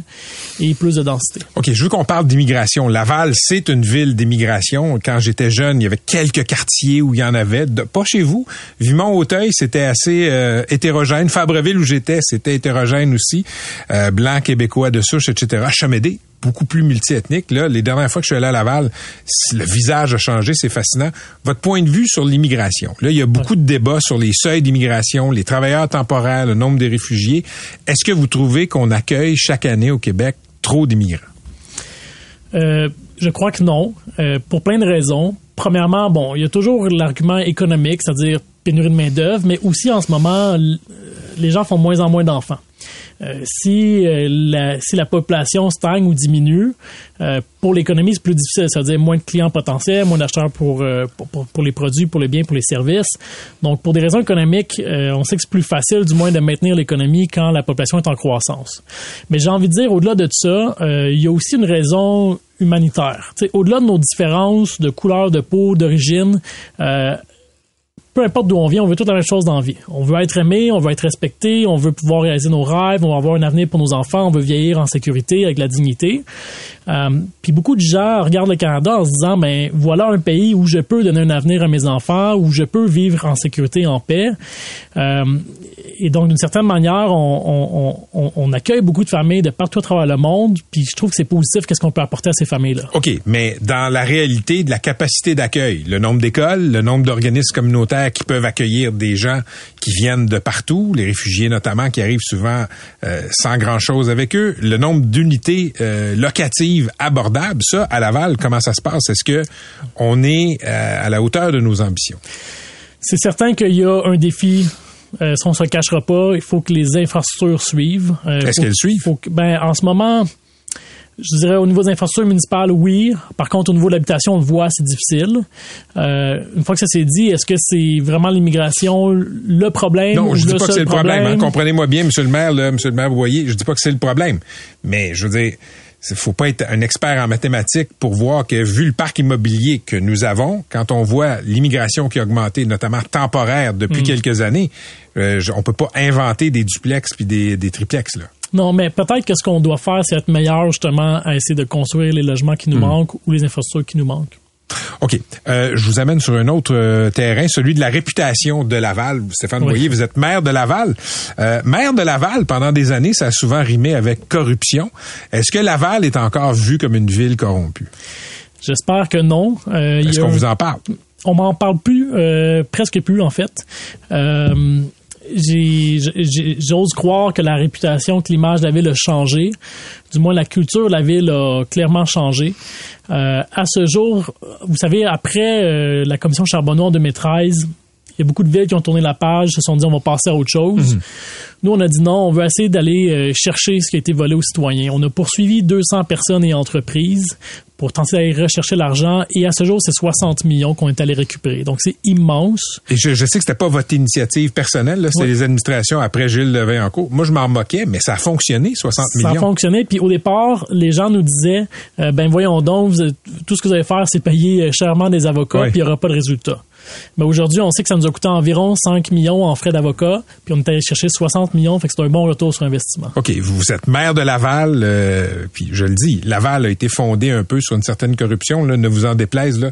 et plus de densité. OK, je veux qu'on parle d'immigration. Laval, c'est une ville d'immigration. Quand j'étais jeune, il y avait quelques quartiers où il y en avait. pas chez vous. Vimont-Hauteuil, c'était assez euh, hétérogène. Fabreville, où j'étais, c'était hétérogène aussi. Euh, blanc, québécois de souche, etc. Chamédé, beaucoup plus multiethnique. Là, les dernières fois que je suis allé à Laval, le visage a changé, c'est fascinant. Votre point de vue sur l'immigration. Là, il y a beaucoup de débats sur les seuils d'immigration, les travailleurs temporaires, le nombre de réfugiés. Est-ce que vous trouvez qu'on accueille chaque année au Québec trop d'immigrants? Euh, je crois que non, euh, pour plein de raisons. Premièrement, bon, il y a toujours l'argument économique, c'est-à-dire pénurie de main-d'œuvre, mais aussi en ce moment, les gens font moins en moins d'enfants. Euh, si, euh, la, si la population stagne ou diminue, euh, pour l'économie, c'est plus difficile. C'est-à-dire moins de clients potentiels, moins d'acheteurs pour, pour, pour, les produits, pour les biens, pour les services. Donc, pour des raisons économiques, on sait que c'est plus facile, du moins, de maintenir l'économie quand la population est en croissance. Mais j'ai envie de dire, au-delà de ça, il y a aussi une raison humanitaire. Au-delà de nos différences de couleur de peau, d'origine, peu importe d'où on vient, on veut toute la même chose dans la vie. On veut être aimé, on veut être respecté, on veut pouvoir réaliser nos rêves, on veut avoir un avenir pour nos enfants, on veut vieillir en sécurité avec la dignité. Euh, puis beaucoup de gens regardent le Canada en se disant, ben voilà un pays où je peux donner un avenir à mes enfants, où je peux vivre en sécurité, en paix. Euh, et donc, d'une certaine manière, on, accueille beaucoup de familles de partout à travers le monde, puis je trouve que c'est positif qu'est-ce qu'on peut apporter à ces familles-là. OK, mais dans la réalité de la capacité d'accueil, le nombre d'écoles, le nombre d'organismes communautaires qui peuvent accueillir des gens qui viennent de partout, les réfugiés notamment qui arrivent souvent euh, sans grand-chose avec eux, le nombre d'unités euh, locatives abordables, ça, à Laval, comment ça se passe? Est-ce que on est euh, à la hauteur de nos ambitions? C'est certain qu'il y a un défi euh, si on se cachera pas, il faut que les infrastructures suivent. Euh, Est-ce qu'elles suivent? ben, en ce moment, je dirais au niveau des infrastructures municipales, oui. Par contre, au niveau de l'habitation, on le voit, c'est difficile. Euh, une fois que ça s'est dit, est-ce que c'est vraiment l'immigration le problème? Non, je dis pas que c'est le problème. Hein. Comprenez-moi bien, Monsieur le maire, là, Monsieur le maire, vous voyez, je dis pas que c'est le problème. Mais je veux dire, il faut pas être un expert en mathématiques pour voir que vu le parc immobilier que nous avons, quand on voit l'immigration qui a augmenté, notamment temporaire depuis mm. quelques années, euh, on peut pas inventer des duplex puis des, des triplex là. Non, mais peut-être que ce qu'on doit faire, c'est être meilleur justement à essayer de construire les logements qui nous mm. manquent ou les infrastructures qui nous manquent. OK. Euh, je vous amène sur un autre euh, terrain, celui de la réputation de Laval. Stéphane oui. vous êtes maire de Laval. Euh, maire de Laval, pendant des années, ça a souvent rimé avec corruption. Est-ce que Laval est encore vu comme une ville corrompue? J'espère que non. Est-ce qu'on vous en parle? On m'en parle plus, presque plus en fait j'ose croire que la réputation, que l'image de la ville a changé. Du moins, la culture de la ville a clairement changé. Euh, à ce jour, vous savez, après euh, la commission Charbonneau en 2013, il y a beaucoup de villes qui ont tourné la page, se sont dit on va passer à autre chose. Mhm. Nous, on a dit non, on veut essayer d'aller euh, chercher ce qui a été volé aux citoyens. On a poursuivi 200 personnes et entreprises pour tenter d'aller rechercher l'argent et à ce jour, c'est 60 millions qu'on est allé récupérer. Donc, c'est immense. Et je, sais que c'était pas votre initiative personnelle, c'était les administrations après Gilles Levain-en-Cours. Moi, je m'en moquais, mais ça a fonctionné, 60 millions. Ça a fonctionné. Puis au départ, les gens nous disaient, euh, ben voyons donc, tout ce que vous allez faire, c'est payer euh, chèrement des avocats, puis il n'y aura pas de résultat. Mais aujourd'hui, on sait que ça nous a coûté environ 5 millions en frais d'avocat, puis on est allé chercher 60 millions, fait que c'est un bon retour sur investissement. OK, vous êtes maire de Laval, euh, puis je le dis, Laval a été fondé un peu sur une certaine corruption, là, ne vous en déplaise. Là.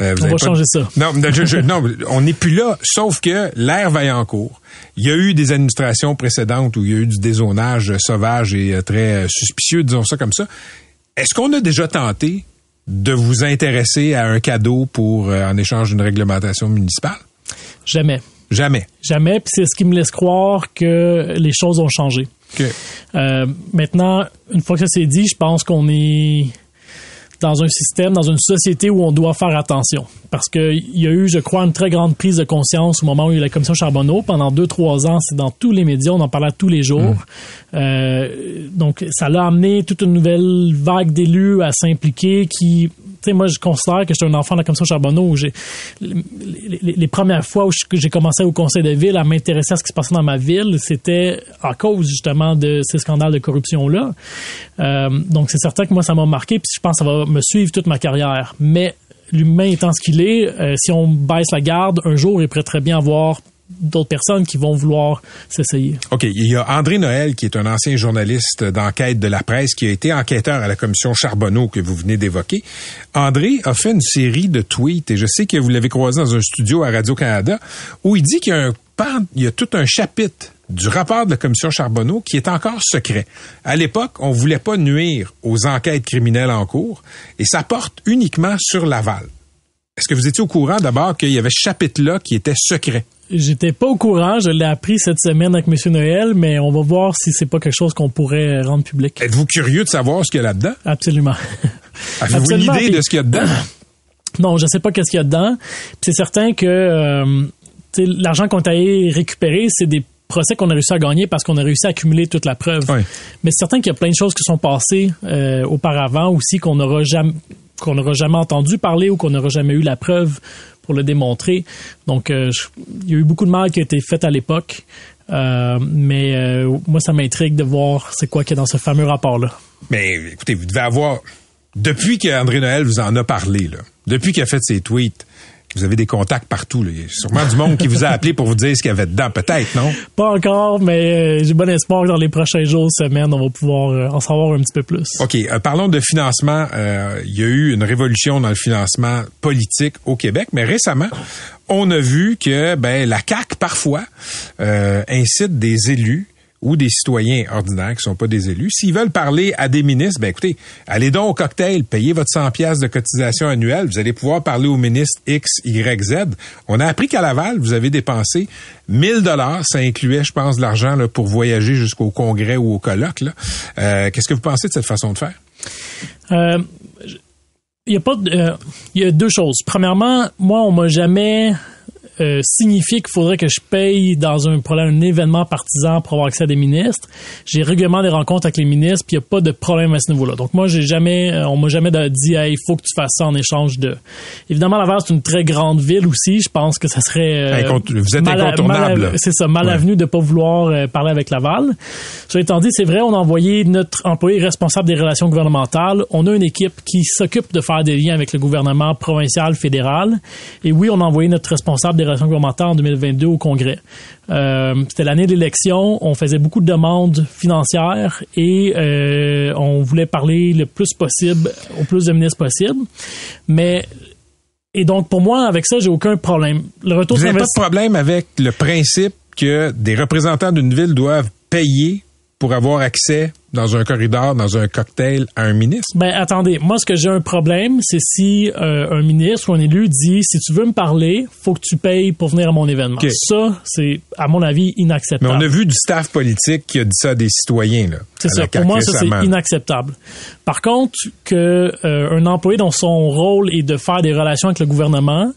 Euh, on va changer ça. Non, non on n'est plus là, sauf que l'air cours. Il y a eu des administrations précédentes où il y a eu du dézonage sauvage et euh, très suspicieux, disons ça comme ça. Est-ce qu'on a déjà tenté de vous intéresser à un cadeau pour euh, en échange d'une réglementation municipale? Jamais. Jamais. Jamais. Puis c'est ce qui me laisse croire que les choses ont changé. Euh, maintenant, une fois que ça c'est dit, je pense qu'on est dans un système, dans une société où on doit faire attention. Parce que il y a eu, je crois, une très grande prise de conscience au moment où il y a eu la commission Charbonneau. Pendant deux, trois ans, c'est dans tous les médias, on en parlait tous les jours. Euh, donc, ça l'a amené toute une nouvelle vague d'élus à s'impliquer qui sais, moi, je considère que j'étais un enfant de la commission Charbonneau où j'ai les, premières fois où j'ai commencé au conseil de ville à m'intéresser à ce qui se passait dans ma ville, c'était à cause justement de ces scandales de corruption là. donc, c'est certain que moi, ça m'a marqué, puis je pense que ça va me suivre toute ma carrière. Mais l'humain étant ce qu'il est, euh, si on baisse la garde, un jour, il pourrait très bien avoir d'autres personnes qui vont vouloir s'essayer. OK, il y a André Noël, qui est un ancien journaliste d'enquête de la presse, qui a été enquêteur à la commission Charbonneau que vous venez d'évoquer. André a fait une série de tweets, et je sais que vous l'avez croisé dans un studio à Radio-Canada, où il dit qu'il y a, un il tout un chapitre du rapport de la commission Charbonneau qui est encore secret. À l'époque, on voulait pas nuire aux enquêtes criminelles en cours, et ça porte uniquement sur Laval. Est-ce que vous étiez au courant d'abord qu'il y avait ce chapitre-là qui était secret? J'étais pas au courant, je l'ai appris cette semaine avec M. Noël, mais on va voir si c'est pas quelque chose qu'on pourrait rendre public. Êtes-vous curieux de savoir ce qu'il y a là-dedans? Absolument. Avez-vous une idée puis- de ce qu'il y a dedans? Non, je sais pas qu'est-ce qu'il y a dedans. C'est certain que euh, l'argent qu'on a allé récupérer, c'est des procès qu'on a réussi à gagner parce qu'on a réussi à accumuler toute la preuve. Mais c'est certain qu'il y a plein de choses qui sont passées euh, auparavant aussi qu'on n'aura jamais qu'on n'aura jamais entendu parler ou qu'on n'aura jamais eu la preuve pour le démontrer. Donc, euh, il y a eu beaucoup de mal qui a été fait à l'époque. Euh, mais euh, moi, ça m'intrigue de voir c'est quoi qu'il y a dans ce fameux rapport-là. Mais écoutez, vous devez avoir. Depuis qu'André Noël vous en a parlé, là, depuis qu'il a fait ses tweets, vous avez des contacts partout. Là. Il y a sûrement du monde qui vous a appelé pour vous dire ce qu'il y avait dedans, peut-être, non? Pas encore, mais euh, j'ai bon espoir que dans les prochains jours, semaines, on va pouvoir euh, en savoir un petit peu plus. OK, euh, parlons de financement. Il y a eu une révolution dans le financement politique au Québec, mais récemment, on a vu que ben, la CAQ, parfois, incite des élus ou des citoyens ordinaires qui sont pas des élus, s'ils veulent parler à des ministres, ben écoutez, allez donc au cocktail, payez votre 100 pièces de cotisation annuelle, vous allez pouvoir parler au ministre X, Y, Z. On a appris qu'à Laval, vous avez dépensé 1000 dollars, ça incluait, je pense, de l'argent pour voyager jusqu'au congrès ou au colloque. Euh, Qu'est-ce que vous pensez de cette façon de faire? Euh, il y a pas de- euh, il y a deux choses. Premièrement, moi, on m'a jamais euh, signifié qu'il faudrait que je paye dans un problème, un événement partisan pour avoir accès à des ministres. J'ai régulièrement des rencontres avec les ministres, puis il n'y a pas de problème à ce niveau-là. Donc moi, j'ai jamais, euh, on m'a jamais dit, hey, il faut que tu fasses ça en échange de. Évidemment, Laval c'est une très grande ville aussi. Je pense que ça serait euh, vous êtes mal incontournable, mal c'est ça, mal Ouais. avenu de pas vouloir euh, parler avec Laval. Cela étant dit, c'est vrai, on a envoyé notre employé responsable des relations gouvernementales. On a une équipe qui s'occupe de faire des liens avec le gouvernement provincial, fédéral. Et oui, on a envoyé notre responsable des en 2022 au Congrès. Euh, C'était l'année de l'élection. On faisait beaucoup de demandes financières et euh, on voulait parler le plus possible au plus de ministres possible. Mais et donc pour moi, avec ça, j'ai aucun problème. Le retour Vous n'avez pas de problème avec le principe que des représentants d'une ville doivent payer pour avoir accès dans un corridor, dans un cocktail à un ministre? Ben attendez, moi ce que j'ai un problème, c'est si euh, un ministre ou un élu dit si tu veux me parler, faut que tu payes pour venir à mon événement. Ça, c'est à mon avis Mais inacceptable. on a vu du staff politique qui a dit ça à des citoyens. là, C'est ça. Pour moi, ça c'est inacceptable. Par contre, que euh, un employé dont son rôle est de faire des relations avec le gouvernement,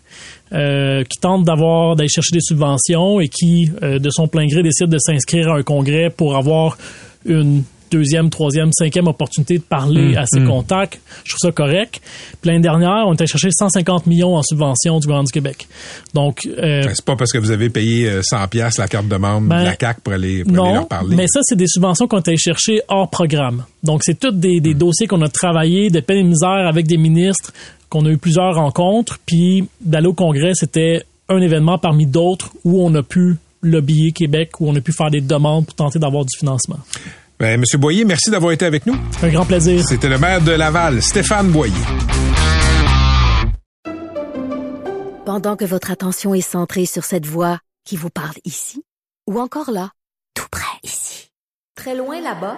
euh, qui tente d'avoir d'aller chercher des subventions et qui, euh, de son plein gré, décide de s'inscrire à un congrès pour avoir une deuxième, troisième, cinquième opportunité de parler Mmh, à ses contacts. Je trouve ça correct. Puis l'année dernière, on était chercher 150 millions en subventions du du Québec. Donc, euh, Ben, C'est pas parce que vous avez payé euh, 100 pièces la carte de membre Ben, de la CAQ pour aller, pour aller non, leur parler. mais ça, c'est des subventions qu'on a été chercher hors programme. Donc, c'est tous des, des dossiers qu'on a travaillé de peine et misère avec des ministres, qu'on a eu plusieurs rencontres, puis d'aller au Congrès, c'était un événement parmi d'autres où on a pu lobbyer Québec, où on a pu faire des demandes pour tenter d'avoir du financement. Ben, Monsieur Boyer, merci d'avoir été avec nous. Un grand plaisir. C'était le maire de Laval, Stéphane Boyer. Pendant que votre attention est centrée sur cette voix qui vous parle ici, ou encore là, tout près ici, très loin là-bas,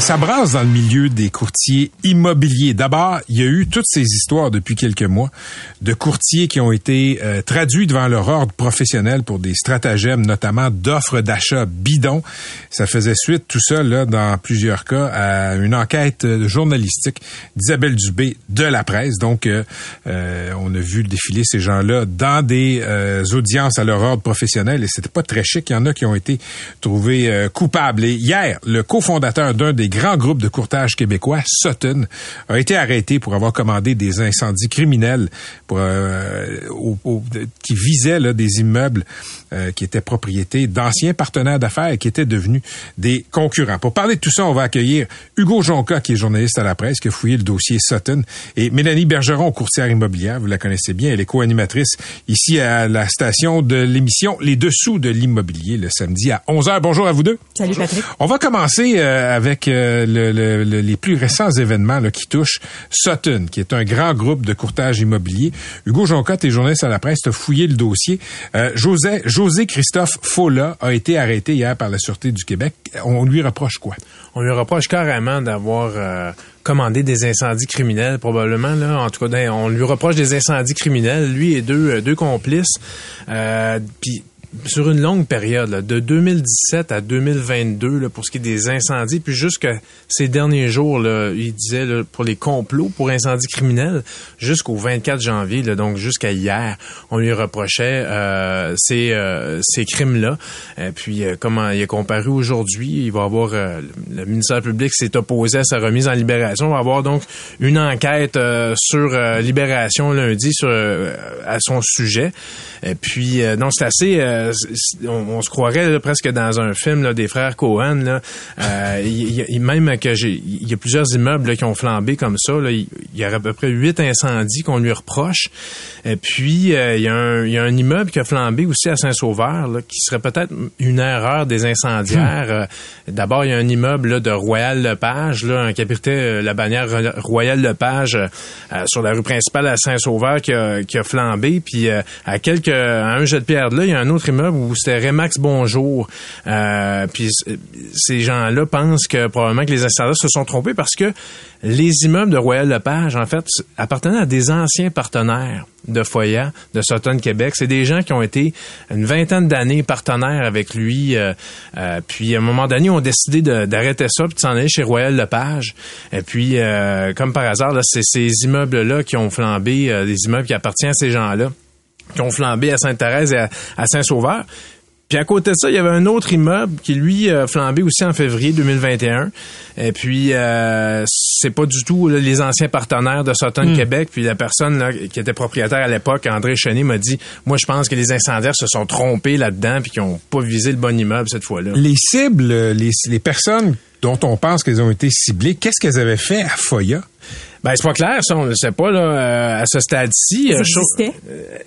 ça brasse dans le milieu des courtiers immobiliers. D'abord, il y a eu toutes ces histoires depuis quelques mois de courtiers qui ont été euh, traduits devant leur ordre professionnel pour des stratagèmes, notamment d'offres d'achat bidons. Ça faisait suite, tout ça, là, dans plusieurs cas, à une enquête journalistique d'Isabelle Dubé de la presse. Donc, euh, euh, on a vu défiler ces gens-là dans des audiences à leur ordre professionnel et c'était pas très chic. Il y en a qui ont été trouvés coupables. Et hier, le cofondateur d'un des grands groupes de courtage québécois, Sutton, a été arrêté pour avoir commandé des incendies criminels euh, qui visaient des immeubles euh, qui étaient propriétés d'anciens partenaires d'affaires et qui étaient devenus des concurrents. Pour parler de tout ça, on va accueillir Hugo Jonca, qui est journaliste à la presse, qui a fouillé le dossier Sutton, et Mélanie Bergeron, courtière immobilière, vous la connaissez bien, elle est co-animatrice ici à la station de l'émission Les Dessous de l'immobilier le samedi à 11h. Bonjour à vous deux. Salut Patrick. On va commencer euh, avec euh, le, les plus récents événements là, qui touchent Sutton, qui est un grand groupe de courtage immobilier. Hugo Jonca, t'es journaliste à la presse, t'as fouillé le dossier. José, José Christophe Folla a été arrêté hier par la Sûreté du Québec. On lui reproche quoi? On lui reproche carrément d'avoir euh, commandé des incendies criminels, probablement. Là, en tout cas, on lui reproche des incendies criminels, lui et deux, euh, complices. Euh, puis sur une longue période, de 2017 à 2022, là, pour ce qui est des incendies, puis jusque ces derniers jours, là, il disait pour les complots pour incendies criminels, jusqu'au 24 janvier, là, donc jusqu'à hier, on lui reprochait euh, ces, euh, ces crimes-là. Et puis, euh, comment il est comparu aujourd'hui, il va avoir le ministère public s'est opposé à sa remise en libération. On va avoir donc une enquête sur libération lundi sur à son sujet. Et puis, donc c'est assez euh, on, se croirait presque dans un film des frères Cohen. Là. Euh, il, même que j'ai, il y a plusieurs immeubles qui ont flambé comme ça. Il, y a à peu près huit incendies qu'on lui reproche. Et puis euh, il, y a un, immeuble qui a flambé aussi à Saint-Sauveur, qui serait peut-être une erreur des incendiaires. Hmm. D'abord, il y a un immeuble de Royal Lepage, là, qui abritait la bannière Royal Lepage sur la rue principale à Saint-Sauveur qui a, qui a flambé. Puis à quelques à un jet de pierre de là, il y a un autre où c'était Remax Bonjour. Euh, puis ces gens-là pensent que probablement que les installations se sont trompés parce que les immeubles de Royal Lepage, en fait, appartenaient à des anciens partenaires de Foya, de Sutton Québec. C'est des gens qui ont été une vingtaine d'années partenaires avec lui. Euh, euh, puis à un moment donné, ils ont décidé d'arrêter ça puis de s'en aller chez Royal Lepage. Et puis, comme par hasard, c'est ces immeubles-là qui ont flambé, des immeubles qui appartiennent à ces gens-là qui ont flambé à Sainte-Thérèse et à, Saint-Sauveur. Puis à côté de ça, il y avait un autre immeuble qui lui a flambé aussi en février 2021. Et puis euh, c'est pas du tout les anciens partenaires de Sutton hmm. Québec. Puis la personne qui était propriétaire à l'époque, André Chenet, m'a dit Moi je pense que les incendiaires se sont trompés là-dedans puis qu'ils ont pas visé le bon immeuble cette fois-là. Les cibles, les, les personnes dont on pense qu'elles ont été ciblées, qu'est-ce qu'elles avaient fait à Foya? Ben c'est pas clair, ça, on ne sait pas là euh, à ce stade-ci. Euh,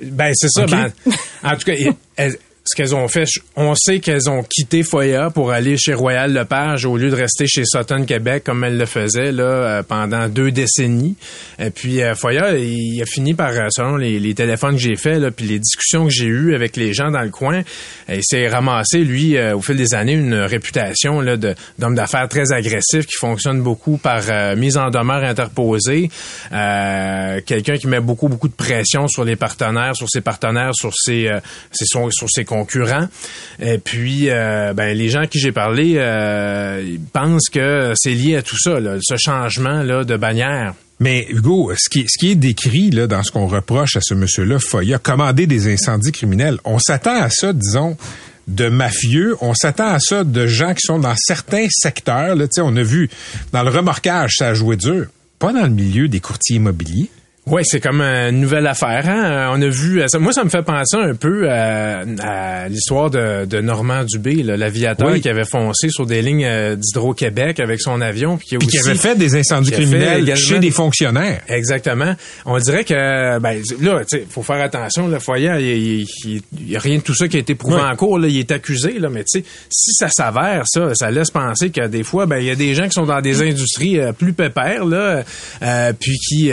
ben c'est ça. Ben, en tout cas, ce qu'elles ont fait, on sait qu'elles ont quitté Foya pour aller chez Royal Lepage au lieu de rester chez Sutton Québec comme elles le faisaient là euh, pendant deux décennies. Et puis euh, Foya, il a fini par, euh, selon les, téléphones que j'ai faits, puis les discussions que j'ai eues avec les gens dans le coin, il s'est ramassé lui au fil des années une réputation d'homme d'affaires très agressif qui fonctionne beaucoup par mise en demeure interposée, quelqu'un qui met beaucoup beaucoup de pression sur les partenaires, sur ses partenaires, sur ses, ses sur ses Et puis, euh, ben, les gens à qui j'ai parlé euh, pensent que c'est lié à tout ça, ce changement là, de bannière. Mais Hugo, ce qui, est décrit dans ce qu'on reproche à ce monsieur-là, Foya, commander des incendies criminels, on s'attend à ça, disons, de mafieux. On s'attend à ça de gens qui sont dans certains secteurs. Là, on a vu dans le remorquage, ça a joué dur. Pas dans le milieu des courtiers immobiliers. Oui, c'est comme une nouvelle affaire. Hein? On a vu, moi, ça me fait penser un peu à, l'histoire de, de, Normand Dubé, l'aviateur qui avait foncé sur des lignes euh, d'Hydro-Québec avec son avion. Puis qui, avait fait des incendies criminels chez des fonctionnaires. Exactement. On dirait que, ben, là, il faut faire attention. Le foyer, il n'y a rien de tout ça qui a été prouvé en cours. Là, il est accusé, là, mais tu sais, si ça s'avère, ça, ça laisse penser que des fois, ben, il y a des gens qui sont dans des industries euh, plus pépères, là, euh, puis qui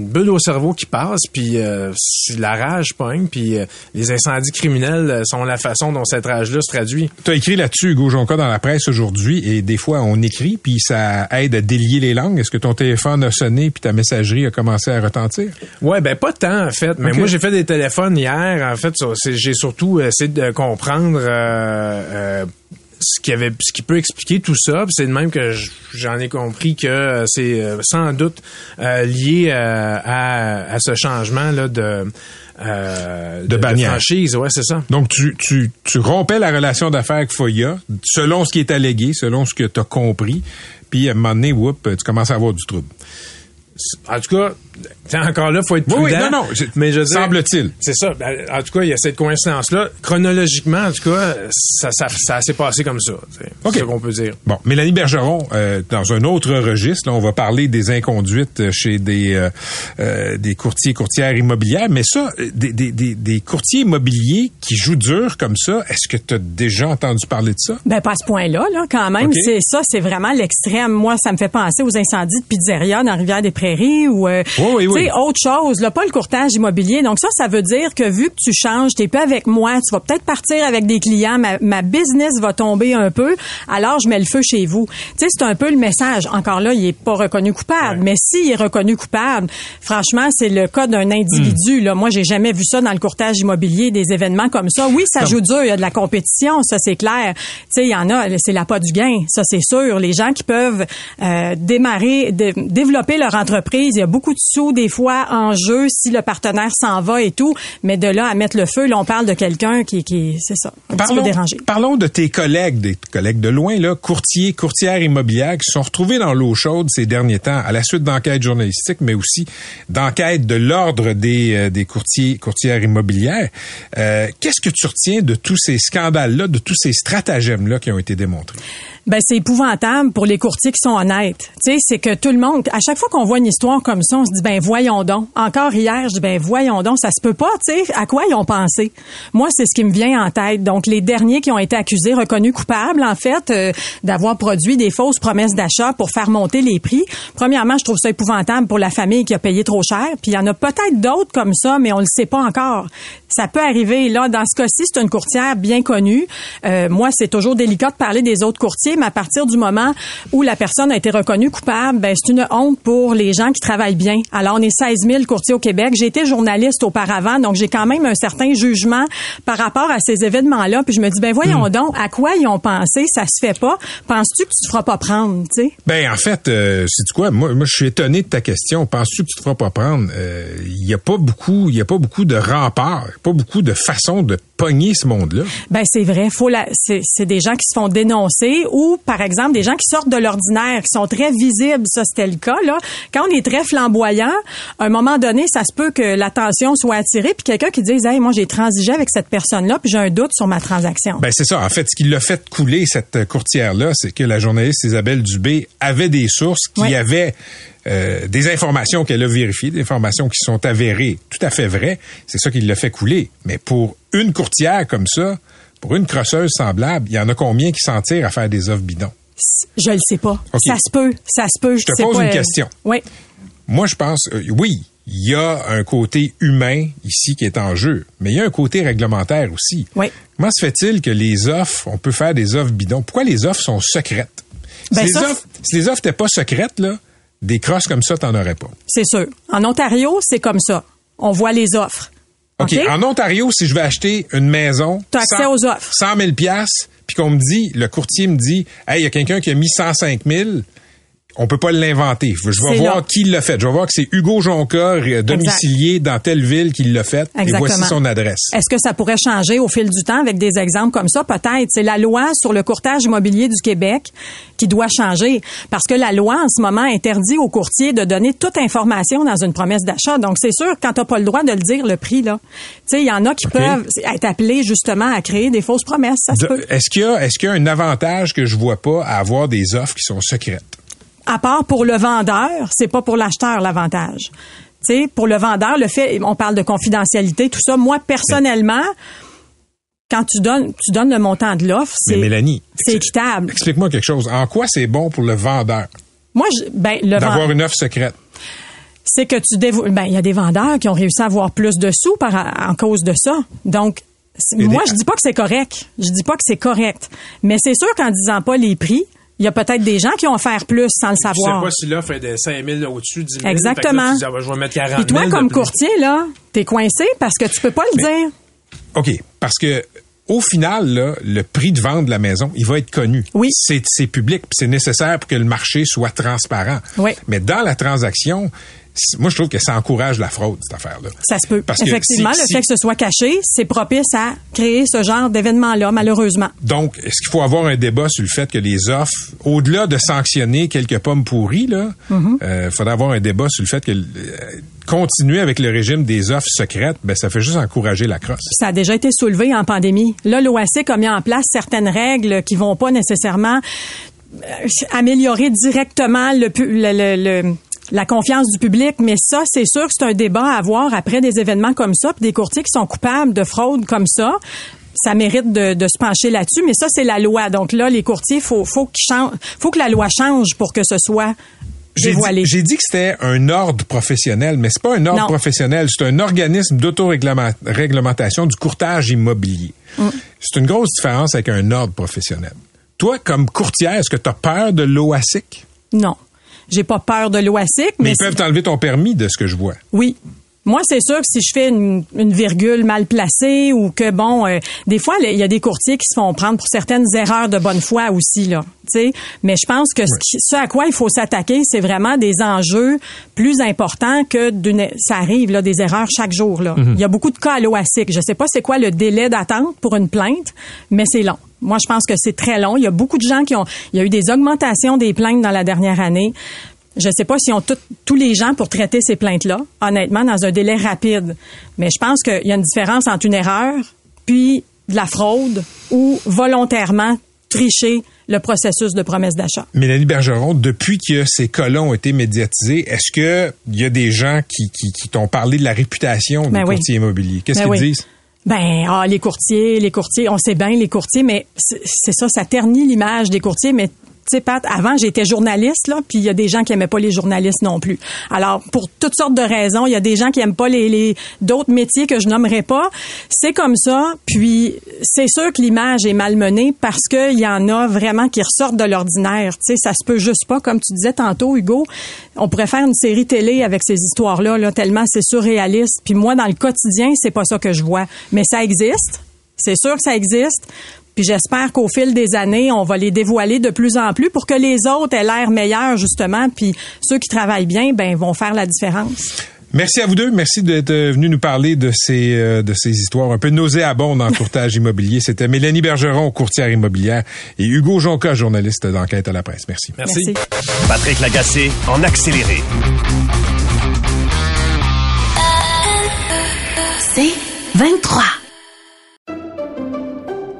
une bulle au cerveau qui passe, puis euh, la rage pogne, puis euh, les incendies criminels euh, sont la façon dont cette rage-là se traduit. Tu as écrit là-dessus, Hugo Jonca, dans la presse aujourd'hui, et des fois, on écrit, puis ça aide à délier les langues. Est-ce que ton téléphone a sonné, puis ta messagerie a commencé à retentir? Ouais, ben pas tant, en fait. Mais moi, j'ai fait des téléphones hier. En fait, j'ai surtout essayé de comprendre... euh, ce qui avait ce qui peut expliquer tout ça c'est de même que j'en ai compris que euh, c'est euh, sans doute euh, lié euh, à, à ce changement là de euh, De bannière. franchise ouais c'est ça Donc, tu, tu, tu rompais la relation d'affaires avec Foya, selon ce qui est allégué, selon ce que tu as compris, puis à un moment donné, whoop, tu commences à avoir du trouble. En tout cas, encore là, faut être Oui, prudent. oui, non, non, je- mais je veux dire- semble-t-il. C'est ça. Ben, En tout cas, il y a cette coïncidence-là. Chronologiquement, en tout cas, ça, ça, ça s'est passé comme ça. C'est OK. ce qu'on peut dire. Bon, Mélanie Bergeron, euh, dans un autre registre, là, on va parler des inconduites chez des euh, euh, des courtiers courtières immobilières, mais ça, des, des, des, des courtiers immobiliers qui jouent dur comme ça, est-ce que tu as déjà entendu parler de ça? Ben pas à ce point-là, là, quand même. C'est ça, c'est vraiment l'extrême. Moi, ça me fait penser aux incendies de pizzeria dans Rivière-des-Prairies ou euh, Oui, oui, oui. tu sais, autre chose, là, pas le courtage immobilier. Donc ça, ça veut dire que vu que tu changes, t'es pas avec moi, tu vas peut-être partir avec des clients, ma, ma business va tomber un peu, alors je mets le feu chez vous. Tu sais, c'est un peu le message. Encore là, il est pas reconnu coupable, mais s'il est reconnu coupable, franchement, c'est le cas d'un individu. Là, moi, j'ai jamais vu ça dans le courtage immobilier, des événements comme ça. Oui, ça joue dur, il y a de la compétition, ça c'est clair. Tu sais, il y en a, c'est la pas du gain, ça c'est sûr. Les gens qui peuvent euh, démarrer, dé- développer leur entreprise, il y a beaucoup de sous des fois en jeu si le partenaire s'en va et tout, mais de là à mettre le feu, là on parle de quelqu'un qui, qui c'est ça, un petit peu dérangé. parlons de tes collègues, des collègues de loin, là, courtiers, courtières immobilières qui se sont retrouvés dans l'eau chaude ces derniers temps à la suite d'enquêtes journalistiques, mais aussi d'enquêtes de l'ordre des, euh, des courtiers, courtières immobilières. Euh, Qu'est-ce que tu retiens de tous ces scandales-là, de tous ces stratagèmes-là qui ont été démontrés? Ben c'est épouvantable pour les courtiers qui sont honnêtes. Tu sais, c'est que tout le monde, à chaque fois qu'on voit une histoire comme ça, on se dit ben voyons donc. Encore hier, je dis ben voyons donc, ça se peut pas. Tu sais, à quoi ils ont pensé? Moi, c'est ce qui me vient en tête. Donc les derniers qui ont été accusés, reconnus coupables en fait, euh, d'avoir produit des fausses promesses d'achat pour faire monter les prix. Premièrement, je trouve ça épouvantable pour la famille qui a payé trop cher. Puis il y en a peut-être d'autres comme ça, mais on le sait pas encore. Ça peut arriver. Là, dans ce cas-ci, c'est une courtière bien connue. Euh, moi, c'est toujours délicat de parler des autres courtiers, mais à partir du moment où la personne a été reconnue coupable, ben, c'est une honte pour les gens qui travaillent bien. Alors, on est 16 000 courtiers au Québec. J'ai été journaliste auparavant, donc j'ai quand même un certain jugement par rapport à ces événements-là. Puis je me dis, ben voyons donc, à quoi ils ont pensé? Ça se fait pas. Penses-tu que tu te feras pas prendre, tu sais? Ben en fait, euh, c'est quoi? Moi, moi, je suis étonné de ta question. Penses-tu que tu te feras pas prendre? Euh, Il y a pas beaucoup, il y a pas beaucoup de remparts, pas beaucoup de façons de pogner ce monde-là. Ben c'est vrai, faut la c'est c'est des gens qui se font dénoncer ou par exemple des gens qui sortent de l'ordinaire, qui sont très visibles, ça c'était le cas là. Quand on est très flamboyant, à un moment donné, ça se peut que l'attention soit attirée puis quelqu'un qui dise "Hey, moi j'ai transigé avec cette personne-là puis j'ai un doute sur ma transaction." Ben c'est ça. En fait, ce qui l'a fait couler cette courtière-là, c'est que la journaliste Isabelle Dubé avait des sources qui Oui. avaient euh, des informations qu'elle a vérifiées, des informations qui sont avérées, tout à fait vraies. C'est ça qui l'a fait couler. Mais pour une courtière comme ça, pour une crosseuse semblable, il y en a combien qui s'en tirent à faire des offres bidons? Je le sais pas. Ça se peut, ça se peut, je, Je te sais pose pas, une euh, question. Oui. Moi, je pense, euh, oui, il y a un côté humain ici qui est en jeu, mais il y a un côté réglementaire aussi. Oui. Comment se fait-il que les offres, on peut faire des offres bidons? Pourquoi les offres sont secrètes? Ben, si, les ça, offres, si les offres n'étaient pas secrètes, là, des crosses comme ça, t'en aurais pas. C'est sûr. En Ontario, c'est comme ça. On voit les offres. OK. En Ontario, si je vais acheter une maison. T'as accès 100 aux offres. 100 000 puis qu'on me dit, le courtier me dit, hey, il y a quelqu'un qui a mis 105 000 on peut pas l'inventer. Je vais voir là. qui l'a fait. Je vais voir que c'est Hugo Jonca, euh, domicilié dans telle ville, qui l'a fait. Et Exactement. voici son adresse. Est-ce que ça pourrait changer au fil du temps avec des exemples comme ça? Peut-être. C'est la loi sur le courtage immobilier du Québec qui doit changer. Parce que la loi, en ce moment, interdit aux courtiers de donner toute information dans une promesse d'achat. Donc, c'est sûr, quand t'as pas le droit de le dire, le prix, là, tu sais, il y en a qui peuvent être appelés, justement, à créer des fausses promesses. Ça se De- peut. Est-ce qu'il y a, est-ce qu'il y a un avantage que je vois pas à avoir des offres qui sont secrètes? À part pour le vendeur, c'est pas pour l'acheteur l'avantage. Tu sais, pour le vendeur, le fait, on parle de confidentialité, tout ça. Moi, personnellement, quand tu donnes, tu donnes le montant de l'offre, c'est, Mélanie, c'est équitable. explique-moi quelque chose. En quoi c'est bon pour le vendeur? Moi, je, ben, le d'avoir une offre secrète? c'est que tu dévo... ben il y a des vendeurs qui ont réussi à avoir plus de sous par en cause de ça. Donc moi des- je dis pas que c'est correct. Je dis pas que c'est correct. Mais c'est sûr qu'en disant pas les prix, il y a peut-être des gens qui ont offert plus sans le Tu sais savoir. pas si l'offre est de 5 000 au-dessus, 10 000. Exactement. Fait que là, tu dis, ah, ben, je vais mettre 40 Puis toi 000 de comme plus. courtier là, t'es coincé parce que tu peux pas le dire. OK, parce que au final, là, le prix de vente de la maison, il va être connu. Oui. C'est, public, c'est nécessaire pour que le marché soit transparent. Oui. Mais dans la transaction, moi, je trouve que ça encourage la fraude, cette affaire-là. Ça se peut. Parce que Effectivement, si- le si- fait que ce soit caché, c'est propice à créer ce genre d'événement-là, malheureusement. Donc, est-ce qu'il faut avoir un débat sur le fait que les offres, au-delà de sanctionner quelques pommes pourries, là, Mm-hmm. euh, faudrait avoir un débat sur le fait que euh, continuer avec le régime des offres secrètes, ben ça fait juste encourager la crosse. Ça a déjà été soulevé en pandémie. Là, l'OASIC a mis en place certaines règles qui vont pas nécessairement euh, améliorer directement le, pu- le- le- le- la confiance du public, mais ça, c'est sûr que c'est un débat à avoir après des événements comme ça, puis des courtiers qui sont coupables de fraude comme ça. Ça mérite de, de se pencher là-dessus, mais ça, c'est la loi. Donc là, les courtiers, faut, faut, qu'ils changent- faut que la loi change pour que ce soit J'ai dévoilé. dit, j'ai dit que c'était un ordre professionnel, mais c'est pas un ordre Non. professionnel, c'est un organisme d'autoréglementation du courtage immobilier. Mm. C'est une grosse différence avec un ordre professionnel. Toi, comme courtière, est-ce que tu as peur de l'OASIC? Non. J'ai pas peur de l'OASIC, Mais mais ils peuvent t'enlever ton permis de ce que je vois. Oui. Moi, c'est sûr que si je fais une, une virgule mal placée ou que bon, euh, des fois, il y a des courtiers qui se font prendre pour certaines erreurs de bonne foi aussi là. tu sais. Mais je pense que ce, qui- ce à quoi il faut s'attaquer, c'est vraiment des enjeux plus importants que d'une. Ça arrive là, des erreurs chaque jour là. Il y a beaucoup de cas à l'OASIC. Je sais pas c'est quoi le délai d'attente pour une plainte, mais c'est long. Moi, je pense que c'est très long. Il y a beaucoup de gens qui ont. Il y a eu des augmentations des plaintes dans la dernière année. Je sais pas si on tout- tous les gens pour traiter ces plaintes-là, honnêtement, dans un délai rapide. Mais je pense qu'il y a une différence entre une erreur puis de la fraude ou volontairement tricher le processus de promesse d'achat. Mélanie Bergeron, depuis que ces cas-là ont été médiatisés, est-ce que il y a des gens qui, qui, qui t'ont parlé de la réputation des Ben oui. immobiliers? Qu'est-ce Ben qu'ils oui. disent? Ben, ah, les courtiers, les courtiers, on sait bien les courtiers, mais c'est ça, ça ternit l'image des courtiers, mais tu sais, Pat, avant, j'étais journaliste, là, puis il y a des gens qui aimaient pas les journalistes non plus. Alors, pour toutes sortes de raisons, il y a des gens qui aiment pas les, les d'autres métiers que je nommerai pas. C'est comme ça, puis c'est sûr que l'image est malmenée parce qu'il y en a vraiment qui ressortent de l'ordinaire. Tu sais, ça se peut juste pas, comme tu disais tantôt, Hugo. On pourrait faire une série télé avec ces histoires-là, là, tellement c'est surréaliste. Puis moi, dans le quotidien, c'est pas ça que je vois. Mais ça existe. C'est sûr que ça existe. Puis j'espère qu'au fil des années, on va les dévoiler de plus en plus pour que les autres aient l'air meilleurs, justement. Puis ceux qui travaillent bien, ben, vont faire la différence. Merci à vous deux. Merci d'être venu nous parler de ces, euh, de ces histoires un peu nauséabondes en courtage immobilier. C'était Mélanie Bergeron, courtière immobilière, et Hugo Jonca, journaliste d'enquête à la presse. Merci. Merci. Patrick Lagacé en accéléré. C'est 23.